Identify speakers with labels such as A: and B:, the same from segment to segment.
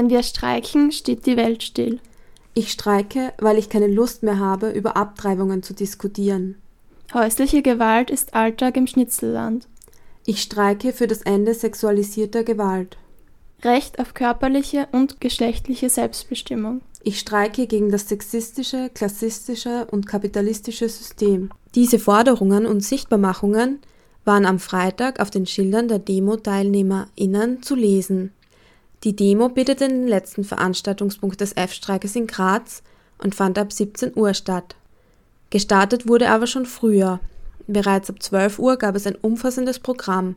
A: Wenn wir streiken, steht die Welt still.
B: Ich streike, weil ich keine Lust mehr habe, über Abtreibungen zu diskutieren.
A: Häusliche Gewalt ist Alltag im Schnitzelland.
B: Ich streike für das Ende sexualisierter Gewalt.
A: Recht auf körperliche und geschlechtliche Selbstbestimmung.
B: Ich streike gegen das sexistische, klassistische und kapitalistische System. Diese Forderungen und Sichtbarmachungen waren am Freitag auf den Schildern der Demo-TeilnehmerInnen zu lesen. Die Demo bildete den letzten Veranstaltungspunkt des F-Streikes in Graz und fand ab 17 Uhr statt. Gestartet wurde aber schon früher. Bereits ab 12 Uhr gab es ein umfassendes Programm.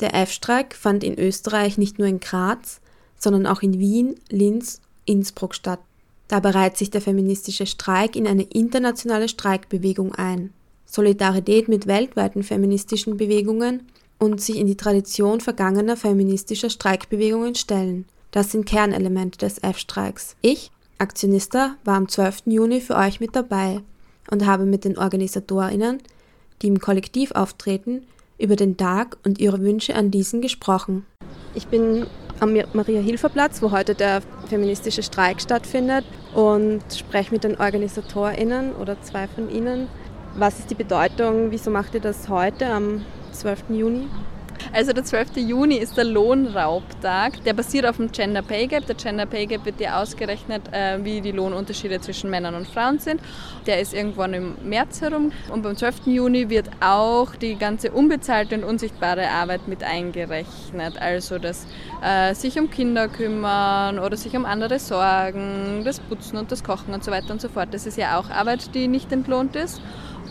B: Der F-Streik fand in Österreich nicht nur in Graz, sondern auch in Wien, Linz, Innsbruck statt. Dabei reiht sich der feministische Streik in eine internationale Streikbewegung ein. Solidarität mit weltweiten feministischen Bewegungen und sich in die Tradition vergangener feministischer Streikbewegungen stellen. Das sind Kernelemente des F-Streiks. Ich, Aktionista, war am 12. Juni für euch mit dabei und habe mit den OrganisatorInnen, die im Kollektiv auftreten, über den Tag und ihre Wünsche an diesen gesprochen. Ich bin am Maria-Hilfer-Platz, wo heute der feministische Streik stattfindet und spreche mit den OrganisatorInnen oder zwei von ihnen. Was ist die Bedeutung, wieso macht ihr das heute am 12. Juni?
C: Also der 12. Juni ist der Lohnraubtag. Der basiert auf dem Gender Pay Gap. Der Gender Pay Gap wird dir ausgerechnet, äh, wie die Lohnunterschiede zwischen Männern und Frauen sind. Der ist irgendwann im März herum. Und beim 12. Juni wird auch die ganze unbezahlte und unsichtbare Arbeit mit eingerechnet. Also das äh, sich um Kinder kümmern oder sich um andere sorgen, das Putzen und das Kochen und so weiter und so fort. Das ist ja auch Arbeit, die nicht entlohnt ist.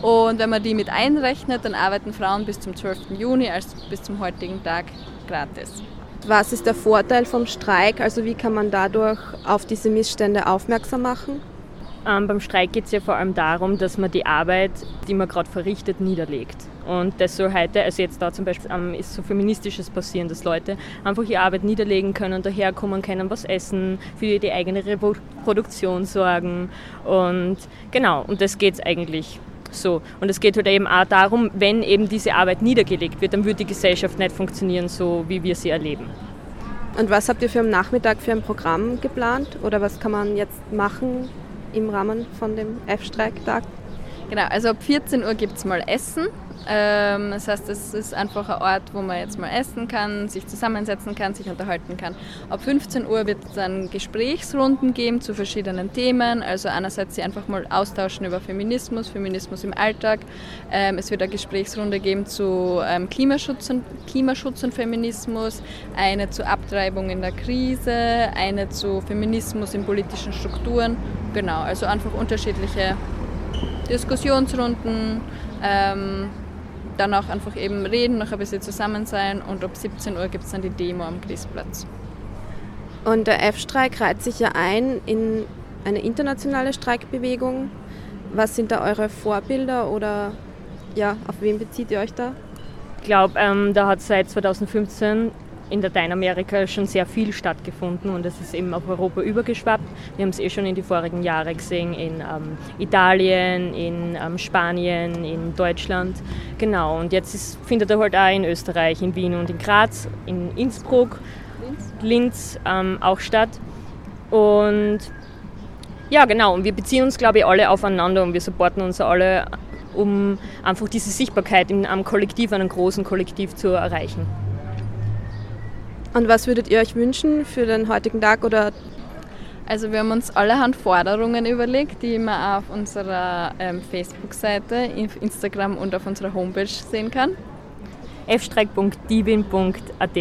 C: Und wenn man die mit einrechnet, dann arbeiten Frauen bis zum 12. Juni, also bis zum heutigen Tag, gratis.
B: Was ist der Vorteil vom Streik? Also wie kann man dadurch auf diese Missstände aufmerksam machen?
D: Ähm, beim Streik geht es ja vor allem darum, dass man die Arbeit, die man gerade verrichtet, niederlegt. Und das soll heute, also jetzt da zum Beispiel ähm, ist so feministisches passieren, dass Leute einfach ihre Arbeit niederlegen können, daherkommen können, was essen, für die eigene Reproduktion sorgen. Und genau, und das geht es eigentlich so. Und es geht halt eben auch darum, wenn eben diese Arbeit niedergelegt wird, dann wird die Gesellschaft nicht funktionieren, so wie wir sie erleben.
B: Und was habt ihr für am Nachmittag für ein Programm geplant? Oder was kann man jetzt machen im Rahmen von dem F-Streiktag?
C: Genau, also ab 14 Uhr gibt es mal Essen. Ähm, das heißt, es ist einfach ein Ort, wo man jetzt mal essen kann, sich zusammensetzen kann, sich unterhalten kann. Ab 15 Uhr wird es dann Gesprächsrunden geben zu verschiedenen Themen. Also einerseits sie einfach mal austauschen über Feminismus, Feminismus im Alltag. Ähm, es wird eine Gesprächsrunde geben zu ähm, Klimaschutz, und, Klimaschutz und Feminismus, eine zu Abtreibung in der Krise, eine zu Feminismus in politischen Strukturen. Genau, also einfach unterschiedliche Diskussionsrunden. Ähm, dann auch einfach eben reden, noch ein bisschen zusammen sein und ab 17 Uhr gibt es dann die Demo am Christplatz.
B: Und der F-Streik reiht sich ja ein in eine internationale Streikbewegung. Was sind da eure Vorbilder oder ja, auf wen bezieht ihr euch da?
D: Ich glaube, ähm, da hat seit 2015 in Lateinamerika schon sehr viel stattgefunden und es ist eben auf Europa übergeschwappt. Wir haben es eh schon in die vorigen Jahre gesehen in ähm, Italien, in ähm, Spanien, in Deutschland. Genau, und jetzt ist, findet er halt auch in Österreich, in Wien und in Graz, in Innsbruck, Linz, Linz ähm, auch statt. Und ja, genau, und wir beziehen uns, glaube ich, alle aufeinander und wir supporten uns alle, um einfach diese Sichtbarkeit in einem Kollektiv, einem großen Kollektiv zu erreichen.
B: Und was würdet ihr euch wünschen für den heutigen Tag oder
C: also wir haben uns allerhand Forderungen überlegt, die man auf unserer ähm, Facebook-Seite, Instagram und auf unserer Homepage sehen kann.
D: fstreik.dibin.at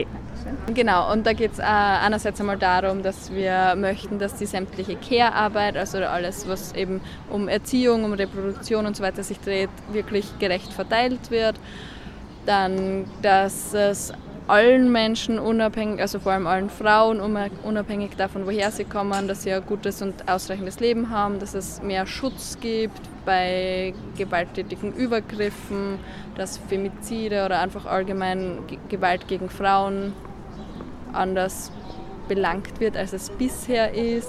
C: Genau, und da geht es äh, einerseits einmal darum, dass wir möchten, dass die sämtliche Care-Arbeit, also alles, was eben um Erziehung, um Reproduktion und so weiter sich dreht, wirklich gerecht verteilt wird. Dann, dass es allen Menschen unabhängig, also vor allem allen Frauen unabhängig davon, woher sie kommen, dass sie ein gutes und ausreichendes Leben haben, dass es mehr Schutz gibt bei gewalttätigen Übergriffen, dass Femizide oder einfach allgemein Gewalt gegen Frauen anders belangt wird, als es bisher ist.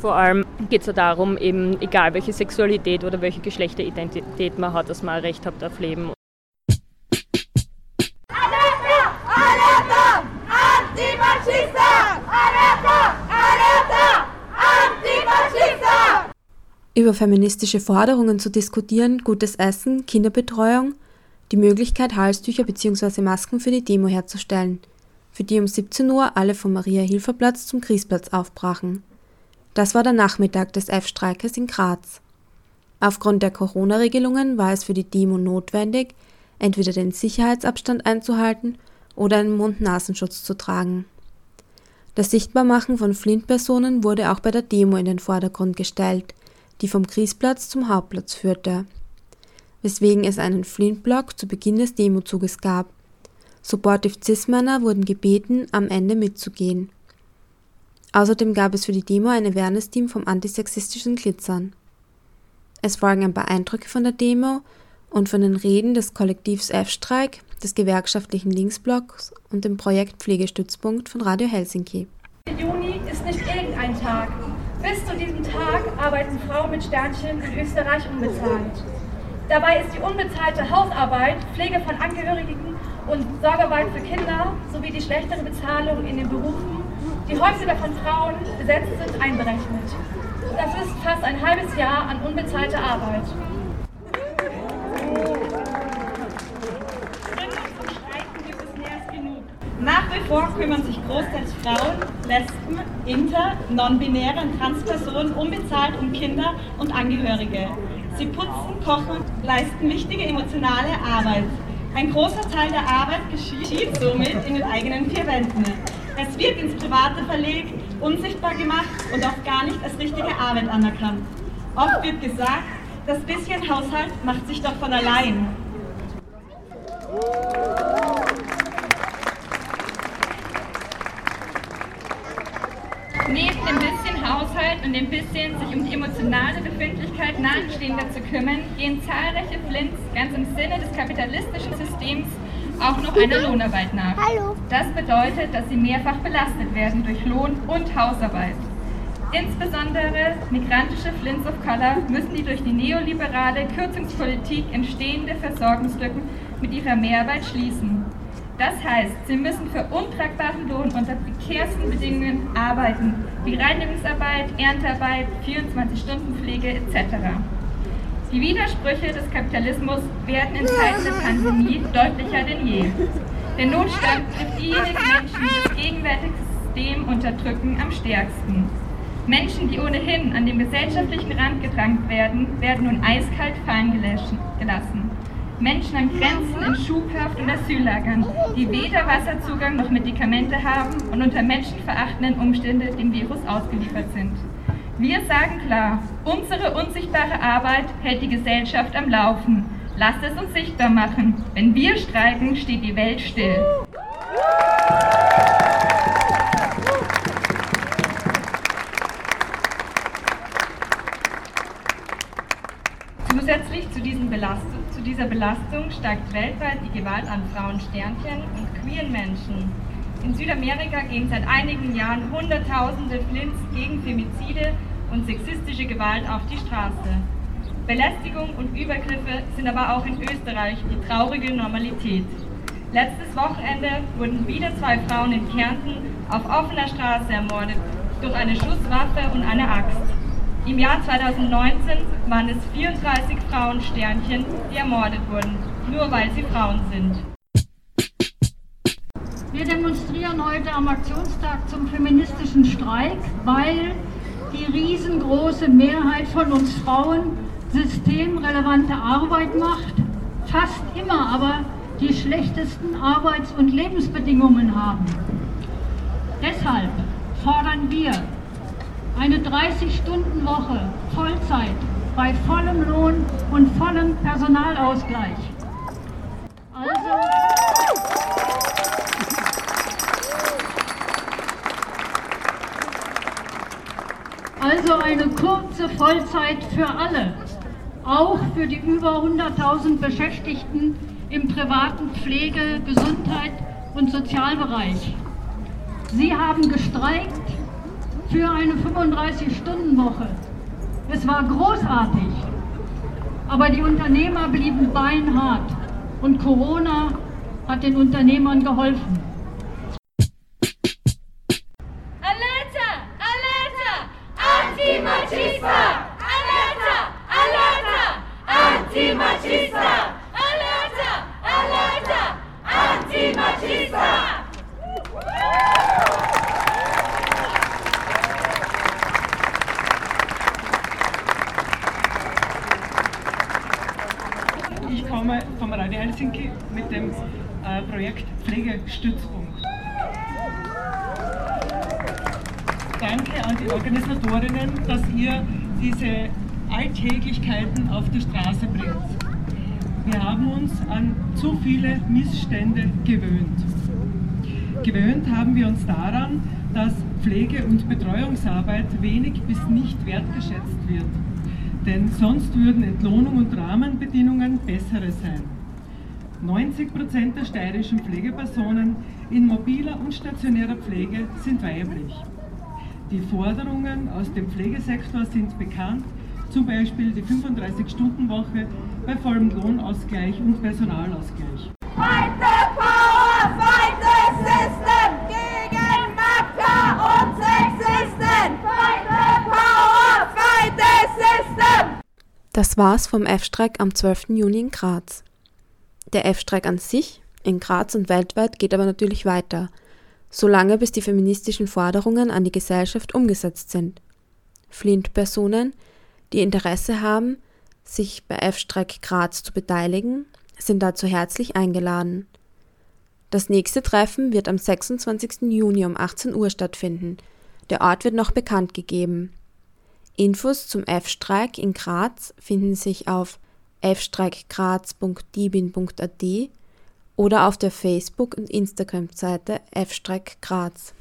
D: Vor allem geht es ja darum, eben egal welche Sexualität oder welche Geschlechteridentität man hat, dass man ein Recht hat auf Leben.
B: Über feministische Forderungen zu diskutieren, gutes Essen, Kinderbetreuung, die Möglichkeit, Halstücher bzw. Masken für die Demo herzustellen, für die um 17 Uhr alle vom Maria-Hilfer-Platz zum Griesplatz aufbrachen. Das war der Nachmittag des F-Streikes in Graz. Aufgrund der Corona-Regelungen war es für die Demo notwendig, entweder den Sicherheitsabstand einzuhalten oder einen Mund-Nasenschutz zu tragen. Das Sichtbarmachen von Flint-Personen wurde auch bei der Demo in den Vordergrund gestellt, die vom Kriesplatz zum Hauptplatz führte, weswegen es einen Flint-Block zu Beginn des Demozuges gab. Supportive Cis-Männer wurden gebeten, am Ende mitzugehen. Außerdem gab es für die Demo ein Awareness-Team vom antisexistischen Glitzern. Es folgen ein paar Eindrücke von der Demo und von den Reden des Kollektivs F-Streik, des gewerkschaftlichen Linksblocks und dem Projekt Pflegestützpunkt von Radio Helsinki.
E: Juni ist nicht irgendein Tag. Bis zu diesem Tag arbeiten Frauen mit Sternchen in Österreich unbezahlt. Dabei ist die unbezahlte Hausarbeit, Pflege von Angehörigen und Sorgearbeit für Kinder sowie die schlechtere Bezahlung in den Berufen, die häufiger von Frauen besetzt sind, einberechnet. Das ist fast ein halbes Jahr an unbezahlter Arbeit.
F: Nach wie vor kümmern sich großteils Frauen, Lesben, Inter, Non-Binäre und Transpersonen unbezahlt um Kinder und Angehörige. Sie putzen, kochen, leisten wichtige emotionale Arbeit. Ein großer Teil der Arbeit geschieht somit in den eigenen vier Wänden. Es wird ins Private verlegt, unsichtbar gemacht und oft gar nicht als richtige Arbeit anerkannt. Oft wird gesagt, das bisschen Haushalt macht sich doch von allein.
G: Neben dem bisschen Haushalt und dem bisschen sich um die emotionale Befindlichkeit Nahestehender zu kümmern, gehen zahlreiche Flints ganz im Sinne des kapitalistischen Systems auch noch einer Lohnarbeit nach. Das bedeutet, dass sie mehrfach belastet werden durch Lohn und Hausarbeit. Insbesondere migrantische Flints of Color müssen die durch die neoliberale Kürzungspolitik entstehende Versorgungslücken mit ihrer Mehrarbeit schließen. Das heißt, sie müssen für untragbaren Lohn unter prekärsten Bedingungen arbeiten, wie Reinigungsarbeit, Erntearbeit, 24-Stunden-Pflege etc. Die Widersprüche des Kapitalismus werden in Zeiten der Pandemie deutlicher denn je. Der Notstand trifft diejenigen Menschen, die das gegenwärtige System unterdrücken, am stärksten. Menschen, die ohnehin an dem gesellschaftlichen Rand gedrängt werden, werden nun eiskalt fallen gelassen. Menschen an Grenzen in Schubhaft und Asyllagern, die weder Wasserzugang noch Medikamente haben und unter menschenverachtenden Umständen dem Virus ausgeliefert sind. Wir sagen klar, unsere unsichtbare Arbeit hält die Gesellschaft am Laufen. Lasst es uns sichtbar machen. Wenn wir streiken, steht die Welt still. Zusätzlich zu, zu, dieser Belastung steigt weltweit die Gewalt an Frauen, Sternchen und queeren Menschen. In Südamerika gehen seit einigen Jahren Hunderttausende Flints gegen Femizide und sexistische Gewalt auf die Straße. Belästigung und Übergriffe sind aber auch in Österreich die traurige Normalität. Letztes Wochenende wurden wieder zwei Frauen in Kärnten auf offener Straße ermordet durch eine Schusswaffe und eine Axt. Im Jahr 2019 waren es 34 Frauensternchen, die ermordet wurden, nur weil sie Frauen sind.
H: Wir demonstrieren heute am Aktionstag zum feministischen Streik, weil die riesengroße Mehrheit von uns Frauen systemrelevante Arbeit macht, fast immer aber die schlechtesten Arbeits- und Lebensbedingungen haben. Deshalb fordern wir eine 30-Stunden-Woche Vollzeit bei vollem Lohn und vollem Personalausgleich. Also, also eine kurze Vollzeit für alle, auch für die über 100.000 Beschäftigten im privaten Pflege-, Gesundheit und Sozialbereich. Sie haben gestreikt für eine 35-Stunden-Woche. Es war großartig, aber die Unternehmer blieben beinhart und Corona hat den Unternehmern geholfen.
I: Alerta! Alerta! Antimachismo! Alerta! vom, vom Radio Helsinki mit dem äh, Projekt Pflegestützpunkt. Danke an die Organisatorinnen, dass ihr diese Alltäglichkeiten auf die Straße bringt. Wir haben uns an zu viele Missstände gewöhnt. Gewöhnt haben wir uns daran, dass Pflege- und Betreuungsarbeit wenig bis nicht wertgeschätzt wird. Denn sonst würden Entlohnung und Rahmenbedingungen bessere sein. 90 Prozent der steirischen Pflegepersonen in mobiler und stationärer Pflege sind weiblich. Die Forderungen aus dem Pflegesektor sind bekannt, zum Beispiel die 35-Stunden-Woche bei vollem Lohnausgleich und Personalausgleich.
J: Fight the power, fight the system gegen Makler und Sexisten. Fight the power, fight the system.
B: Das war's vom F-Streik am 12. Juni in Graz. Der F-Streik an sich, in Graz und weltweit, geht aber natürlich weiter – solange bis die feministischen Forderungen an die Gesellschaft umgesetzt sind. Flint-Personen, die Interesse haben, sich bei F-Streik Graz zu beteiligen, sind dazu herzlich eingeladen. Das nächste Treffen wird am 26. Juni um 18 Uhr stattfinden. Der Ort wird noch bekannt gegeben. Infos zum F-Streik in Graz finden sich auf fstreikgraz.dibin.at oder auf der Facebook- und Instagram-Seite F-Streik Graz.